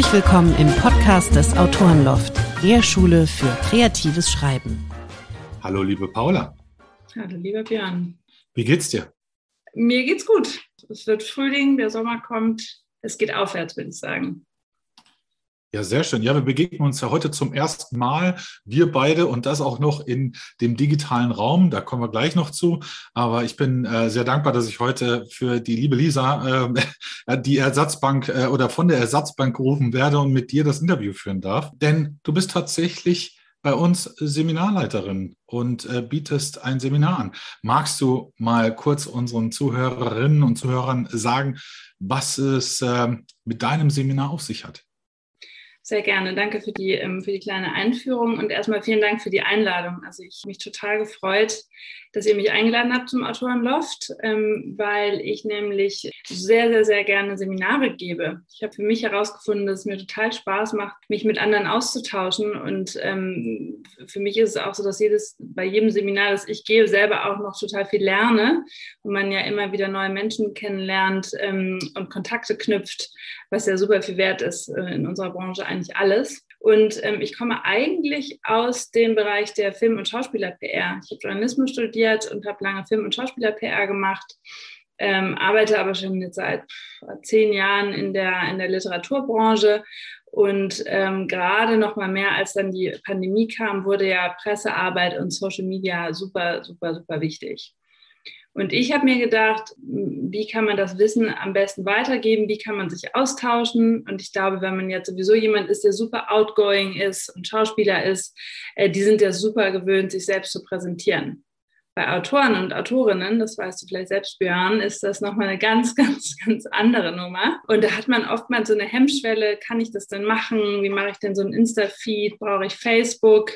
Herzlich willkommen im Podcast des Autorenloft, der Schule für kreatives Schreiben. Hallo, liebe Paula. Hallo, lieber Björn. Wie geht's dir? Mir geht's gut. Es wird Frühling, der Sommer kommt. Es geht aufwärts, würde ich sagen. Ja, sehr schön. Ja, wir begegnen uns ja heute zum ersten Mal, wir beide und das auch noch in dem digitalen Raum. Da kommen wir gleich noch zu. Aber ich bin äh, sehr dankbar, dass ich heute für die liebe Lisa äh, die Ersatzbank äh, oder von der Ersatzbank gerufen werde und mit dir das Interview führen darf. Denn du bist tatsächlich bei uns Seminarleiterin und äh, bietest ein Seminar an. Magst du mal kurz unseren Zuhörerinnen und Zuhörern sagen, was es äh, mit deinem Seminar auf sich hat? Sehr gerne. Danke für die, ähm, für die kleine Einführung und erstmal vielen Dank für die Einladung. Also ich mich total gefreut, dass ihr mich eingeladen habt zum Autorenloft, ähm, weil ich nämlich sehr, sehr, sehr gerne Seminare gebe. Ich habe für mich herausgefunden, dass es mir total Spaß macht, mich mit anderen auszutauschen. Und ähm, für mich ist es auch so, dass jedes, bei jedem Seminar, das ich gebe, selber auch noch total viel lerne und man ja immer wieder neue Menschen kennenlernt ähm, und Kontakte knüpft, was ja super viel wert ist äh, in unserer Branche eigentlich alles. Und ähm, ich komme eigentlich aus dem Bereich der Film- und Schauspieler-PR. Ich habe Journalismus studiert und habe lange Film- und Schauspieler-PR gemacht, ähm, arbeite aber schon jetzt seit zehn Jahren in der, in der Literaturbranche. Und ähm, gerade noch mal mehr, als dann die Pandemie kam, wurde ja Pressearbeit und Social Media super, super, super wichtig. Und ich habe mir gedacht, wie kann man das Wissen am besten weitergeben? Wie kann man sich austauschen? Und ich glaube, wenn man jetzt sowieso jemand ist, der super outgoing ist und Schauspieler ist, äh, die sind ja super gewöhnt, sich selbst zu präsentieren bei Autoren und Autorinnen, das weißt du vielleicht selbst, Björn, ist das nochmal eine ganz, ganz, ganz andere Nummer. Und da hat man oftmals so eine Hemmschwelle, kann ich das denn machen? Wie mache ich denn so ein Insta-Feed? Brauche ich Facebook?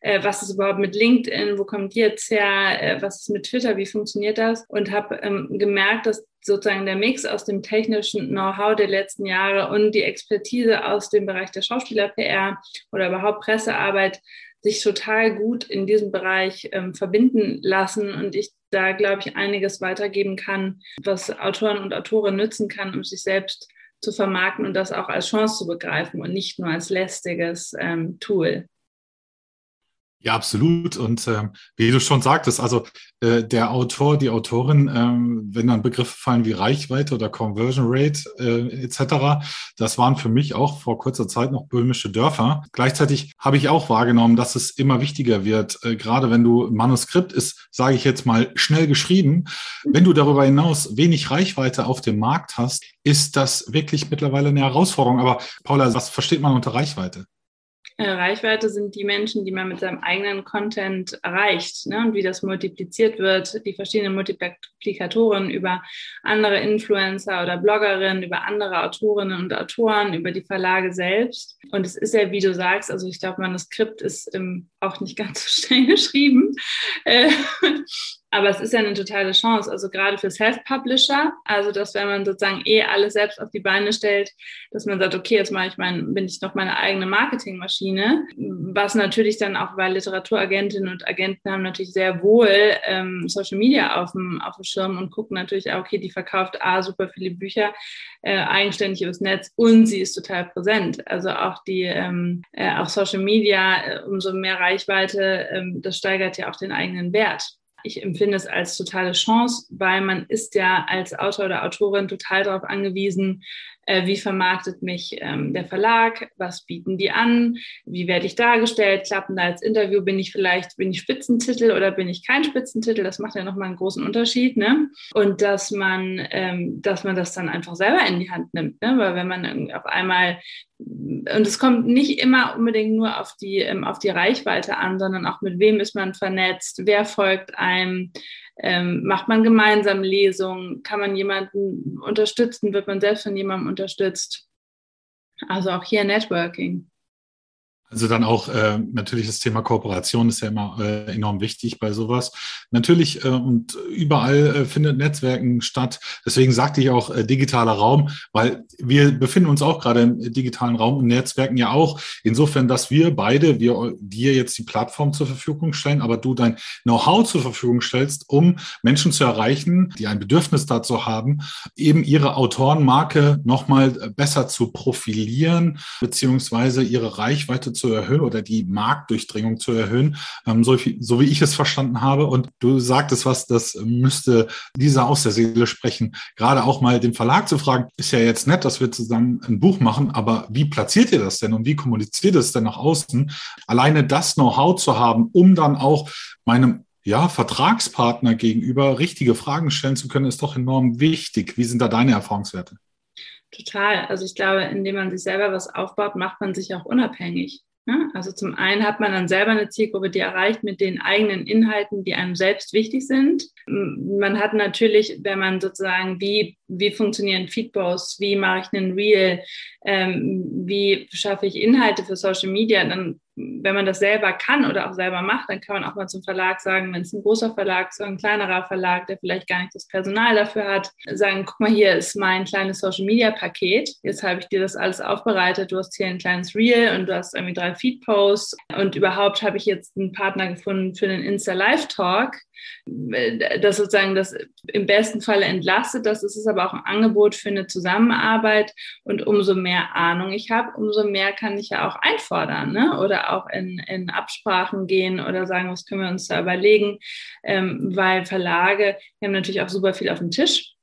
Äh, was ist überhaupt mit LinkedIn? Wo kommt die jetzt her? Äh, was ist mit Twitter? Wie funktioniert das? Und habe ähm, gemerkt, dass sozusagen der Mix aus dem technischen Know-how der letzten Jahre und die Expertise aus dem Bereich der Schauspieler-PR oder überhaupt Pressearbeit sich total gut in diesem Bereich ähm, verbinden lassen und ich da, glaube ich, einiges weitergeben kann, was Autoren und Autoren nützen kann, um sich selbst zu vermarkten und das auch als Chance zu begreifen und nicht nur als lästiges ähm, Tool. Ja, absolut. Und äh, wie du schon sagtest, also äh, der Autor, die Autorin, äh, wenn dann Begriffe fallen wie Reichweite oder Conversion Rate äh, etc., das waren für mich auch vor kurzer Zeit noch böhmische Dörfer. Gleichzeitig habe ich auch wahrgenommen, dass es immer wichtiger wird, äh, gerade wenn du Manuskript ist, sage ich jetzt mal, schnell geschrieben. Wenn du darüber hinaus wenig Reichweite auf dem Markt hast, ist das wirklich mittlerweile eine Herausforderung. Aber Paula, was versteht man unter Reichweite? Äh, Reichweite sind die Menschen, die man mit seinem eigenen Content erreicht ne? und wie das multipliziert wird, die verschiedenen Multiplikatoren über andere Influencer oder Bloggerinnen, über andere Autorinnen und Autoren, über die Verlage selbst. Und es ist ja, wie du sagst, also ich glaube, Manuskript ist ähm, auch nicht ganz so schnell geschrieben. Äh, aber es ist ja eine totale Chance, also gerade für Self-Publisher, also dass wenn man sozusagen eh alles selbst auf die Beine stellt, dass man sagt, okay, jetzt mache ich mein, bin ich noch meine eigene Marketingmaschine, was natürlich dann auch, weil Literaturagentinnen und Agenten haben natürlich sehr wohl ähm, Social Media auf dem, auf dem Schirm und gucken natürlich auch, okay, die verkauft A, super viele Bücher, äh, eigenständig übers Netz und sie ist total präsent. Also auch die, ähm, äh, auch Social Media, äh, umso mehr Reichweite, ähm, das steigert ja auch den eigenen Wert ich empfinde es als totale Chance, weil man ist ja als Autor oder Autorin total darauf angewiesen, äh, wie vermarktet mich ähm, der Verlag, was bieten die an, wie werde ich dargestellt, klappen da als Interview, bin ich vielleicht, bin ich Spitzentitel oder bin ich kein Spitzentitel, das macht ja nochmal einen großen Unterschied, ne? Und dass man, ähm, dass man das dann einfach selber in die Hand nimmt, ne? Weil wenn man auf einmal und es kommt nicht immer unbedingt nur auf die, ähm, auf die Reichweite an, sondern auch mit wem ist man vernetzt, wer folgt einem, ähm, macht man gemeinsam Lesungen? Kann man jemanden unterstützen? Wird man selbst von jemandem unterstützt? Also auch hier Networking. Also dann auch äh, natürlich das Thema Kooperation ist ja immer äh, enorm wichtig bei sowas. Natürlich äh, und überall äh, findet Netzwerken statt. Deswegen sagte ich auch äh, digitaler Raum, weil wir befinden uns auch gerade im digitalen Raum und Netzwerken ja auch. Insofern, dass wir beide, wir dir jetzt die Plattform zur Verfügung stellen, aber du dein Know-how zur Verfügung stellst, um Menschen zu erreichen, die ein Bedürfnis dazu haben, eben ihre Autorenmarke nochmal besser zu profilieren, beziehungsweise ihre Reichweite zu zu erhöhen oder die Marktdurchdringung zu erhöhen, ähm, so, so, wie ich es verstanden habe. Und du sagtest was, das müsste dieser aus der Seele sprechen. Gerade auch mal den Verlag zu fragen, ist ja jetzt nett, dass wir zusammen ein Buch machen, aber wie platziert ihr das denn und wie kommuniziert es denn nach außen? Alleine das Know-how zu haben, um dann auch meinem ja, Vertragspartner gegenüber richtige Fragen stellen zu können, ist doch enorm wichtig. Wie sind da deine Erfahrungswerte? Total. Also ich glaube, indem man sich selber was aufbaut, macht man sich auch unabhängig. Ne? Also zum einen hat man dann selber eine Zielgruppe, die erreicht mit den eigenen Inhalten, die einem selbst wichtig sind. Man hat natürlich, wenn man sozusagen, wie, wie funktionieren Feedposts, wie mache ich einen Reel, ähm, wie schaffe ich Inhalte für Social Media, dann wenn man das selber kann oder auch selber macht, dann kann man auch mal zum Verlag sagen, wenn es ein großer Verlag, so ein kleinerer Verlag, der vielleicht gar nicht das Personal dafür hat, sagen, guck mal, hier ist mein kleines Social Media Paket. Jetzt habe ich dir das alles aufbereitet. Du hast hier ein kleines Reel und du hast irgendwie drei Feed Posts und überhaupt habe ich jetzt einen Partner gefunden für den Insta Live Talk das sozusagen das im besten Falle entlastet. Das ist aber auch ein Angebot für eine Zusammenarbeit. Und umso mehr Ahnung ich habe, umso mehr kann ich ja auch einfordern ne? oder auch in, in Absprachen gehen oder sagen, was können wir uns da überlegen. Ähm, weil Verlage haben natürlich auch super viel auf dem Tisch.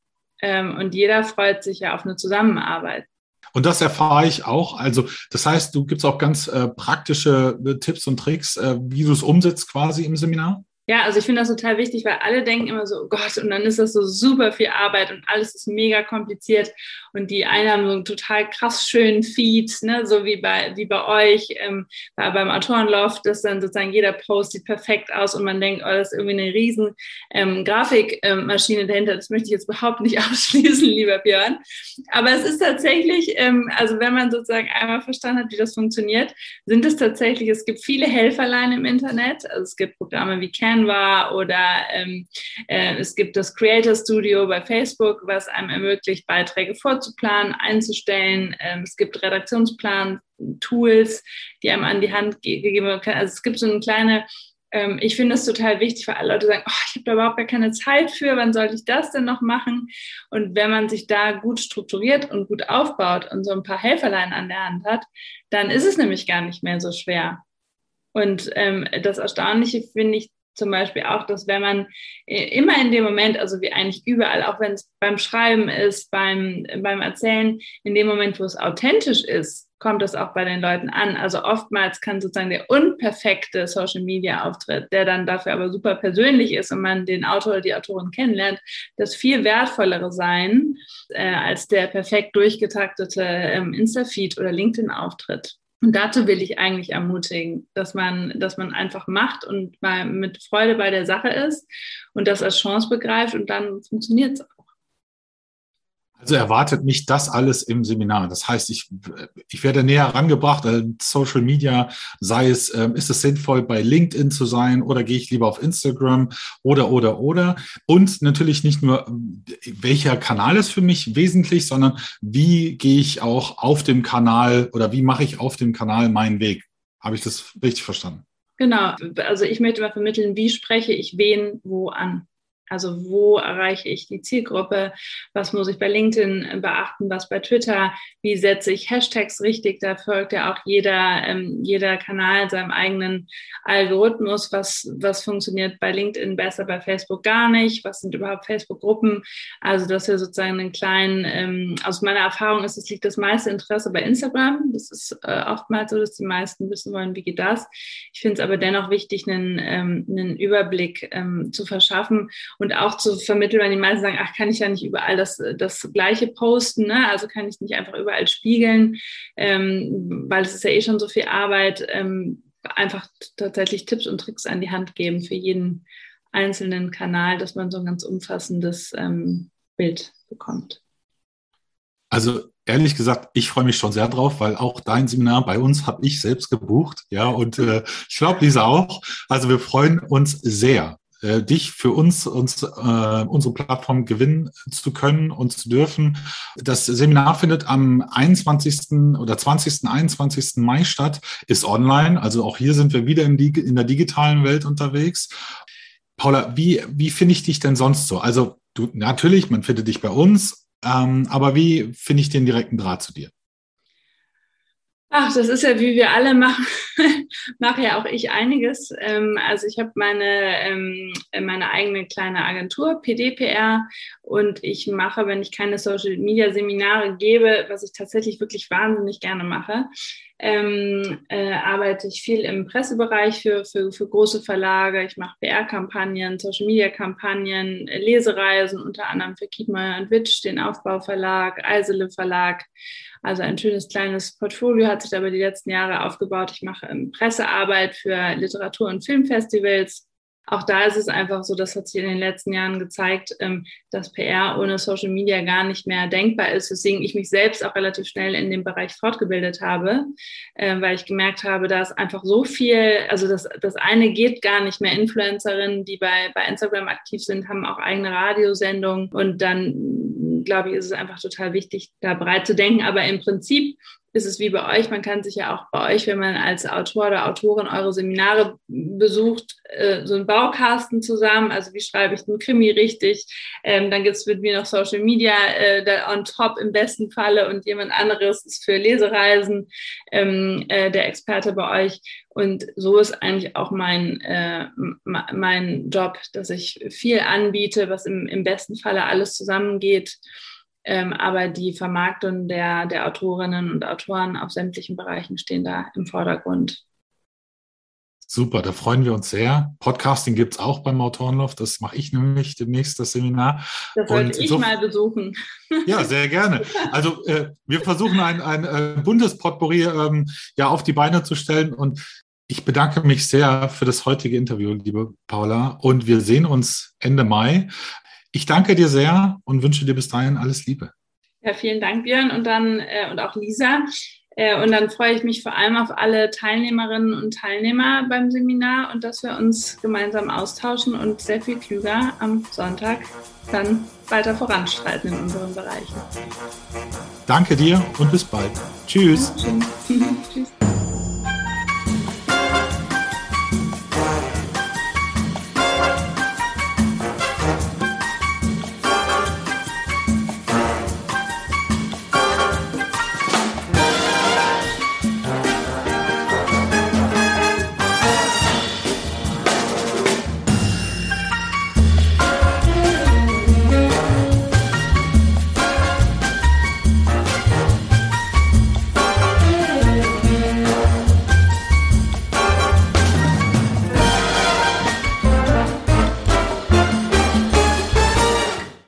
Ähm, und jeder freut sich ja auf eine Zusammenarbeit. Und das erfahre ich auch. Also das heißt, du gibst auch ganz äh, praktische äh, Tipps und Tricks, äh, wie du es umsetzt quasi im Seminar? Ja, also ich finde das total wichtig, weil alle denken immer so, oh Gott, und dann ist das so super viel Arbeit und alles ist mega kompliziert. Und die einen haben so einen total krass schönen Feed, ne, so wie bei, wie bei euch, ähm, bei, beim Autorenloft, dass dann sozusagen jeder Post sieht perfekt aus und man denkt, oh, das ist irgendwie eine riesen ähm, Grafikmaschine ähm, dahinter. Das möchte ich jetzt überhaupt nicht ausschließen, lieber Björn. Aber es ist tatsächlich, ähm, also wenn man sozusagen einmal verstanden hat, wie das funktioniert, sind es tatsächlich, es gibt viele Helferlein im Internet. Also es gibt Programme wie Can Canva oder ähm, äh, es gibt das Creator Studio bei Facebook, was einem ermöglicht, Beiträge vorzuplanen, einzustellen. Ähm, es gibt Redaktionsplan, Tools, die einem an die Hand gegeben werden. Also es gibt so eine kleine ähm, ich finde es total wichtig, weil alle Leute sagen, oh, ich habe da überhaupt gar keine Zeit für, wann sollte ich das denn noch machen? Und wenn man sich da gut strukturiert und gut aufbaut und so ein paar Helferlein an der Hand hat, dann ist es nämlich gar nicht mehr so schwer. Und ähm, das Erstaunliche finde ich zum Beispiel auch, dass wenn man äh, immer in dem Moment, also wie eigentlich überall, auch wenn es beim Schreiben ist, beim, beim Erzählen, in dem Moment, wo es authentisch ist, kommt das auch bei den Leuten an. Also oftmals kann sozusagen der unperfekte Social Media Auftritt, der dann dafür aber super persönlich ist und man den Autor oder die Autorin kennenlernt, das viel wertvollere sein äh, als der perfekt durchgetaktete ähm, Insta-Feed oder LinkedIn-Auftritt. Und dazu will ich eigentlich ermutigen, dass man, dass man einfach macht und mal mit Freude bei der Sache ist und das als Chance begreift und dann funktioniert es auch. Also erwartet mich das alles im Seminar. Das heißt, ich, ich werde näher herangebracht, Social Media, sei es, äh, ist es sinnvoll, bei LinkedIn zu sein oder gehe ich lieber auf Instagram oder, oder, oder. Und natürlich nicht nur, welcher Kanal ist für mich wesentlich, sondern wie gehe ich auch auf dem Kanal oder wie mache ich auf dem Kanal meinen Weg. Habe ich das richtig verstanden? Genau. Also ich möchte mal vermitteln, wie spreche ich wen wo an. Also wo erreiche ich die Zielgruppe? Was muss ich bei LinkedIn beachten? Was bei Twitter? Wie setze ich Hashtags richtig? Da folgt ja auch jeder, ähm, jeder Kanal seinem eigenen Algorithmus. Was, was funktioniert bei LinkedIn besser, bei Facebook gar nicht? Was sind überhaupt Facebook-Gruppen? Also dass wir sozusagen einen kleinen, ähm, aus meiner Erfahrung ist, es liegt das meiste Interesse bei Instagram. Das ist äh, oftmals so, dass die meisten wissen wollen, wie geht das? Ich finde es aber dennoch wichtig, einen, ähm, einen Überblick ähm, zu verschaffen und auch zu vermitteln, weil die meisten sagen, ach, kann ich ja nicht überall das, das Gleiche posten, ne? also kann ich nicht einfach überall spiegeln, ähm, weil es ist ja eh schon so viel Arbeit, ähm, einfach tatsächlich Tipps und Tricks an die Hand geben für jeden einzelnen Kanal, dass man so ein ganz umfassendes ähm, Bild bekommt. Also ehrlich gesagt, ich freue mich schon sehr drauf, weil auch dein Seminar bei uns habe ich selbst gebucht. Ja, und äh, ich glaube, Lisa auch. Also wir freuen uns sehr, äh, dich für uns, uns äh, unsere Plattform gewinnen zu können und zu dürfen. Das Seminar findet am 21. oder 20. 21. Mai statt, ist online. Also auch hier sind wir wieder in, die, in der digitalen Welt unterwegs. Paula, wie, wie finde ich dich denn sonst so? Also du, natürlich, man findet dich bei uns, ähm, aber wie finde ich den direkten Draht zu dir? Ach, das ist ja, wie wir alle machen, mache ja auch ich einiges. Ähm, also ich habe meine, ähm, meine eigene kleine Agentur, PDPR, und ich mache, wenn ich keine Social Media Seminare gebe, was ich tatsächlich wirklich wahnsinnig gerne mache, ähm, äh, arbeite ich viel im Pressebereich für, für, für große Verlage. Ich mache PR-Kampagnen, Social-Media-Kampagnen, Lesereisen, unter anderem für Kiedmeier und Witsch, den Aufbauverlag, Eisele Verlag. Also ein schönes kleines Portfolio hat sich aber die letzten Jahre aufgebaut. Ich mache ähm, Pressearbeit für Literatur- und Filmfestivals auch da ist es einfach so, das hat sich in den letzten Jahren gezeigt, ähm, dass PR ohne Social Media gar nicht mehr denkbar ist, weswegen ich mich selbst auch relativ schnell in dem Bereich fortgebildet habe, ähm, weil ich gemerkt habe, da ist einfach so viel, also das, das eine geht gar nicht mehr. Influencerinnen, die bei, bei Instagram aktiv sind, haben auch eigene Radiosendungen und dann glaube ich, ist es einfach total wichtig, da breit zu denken. Aber im Prinzip ist es wie bei euch. Man kann sich ja auch bei euch, wenn man als Autor oder Autorin eure Seminare besucht, äh, so einen Baukasten zusammen. Also wie schreibe ich einen Krimi richtig? Ähm, dann gibt es mit mir noch Social Media äh, on top im besten Falle und jemand anderes ist für Lesereisen ähm, äh, der Experte bei euch. Und so ist eigentlich auch mein, äh, mein Job, dass ich viel anbiete, was im, im besten Falle alles zusammengeht. Ähm, aber die Vermarktung der, der Autorinnen und Autoren auf sämtlichen Bereichen stehen da im Vordergrund. Super, da freuen wir uns sehr. Podcasting gibt es auch beim Autorenloft. Das mache ich nämlich demnächst, das Seminar. Das sollte ich mal besuchen. Ja, sehr gerne. Also äh, wir versuchen ein, ein äh, Bundespotpourri ähm, ja, auf die Beine zu stellen. Und ich bedanke mich sehr für das heutige Interview, liebe Paula. Und wir sehen uns Ende Mai. Ich danke dir sehr und wünsche dir bis dahin alles Liebe. Ja, vielen Dank, Björn, und dann äh, und auch Lisa. Äh, und dann freue ich mich vor allem auf alle Teilnehmerinnen und Teilnehmer beim Seminar und dass wir uns gemeinsam austauschen und sehr viel klüger am Sonntag dann weiter voranschreiten in unseren Bereichen. Danke dir und bis bald. Tschüss. Tschüss.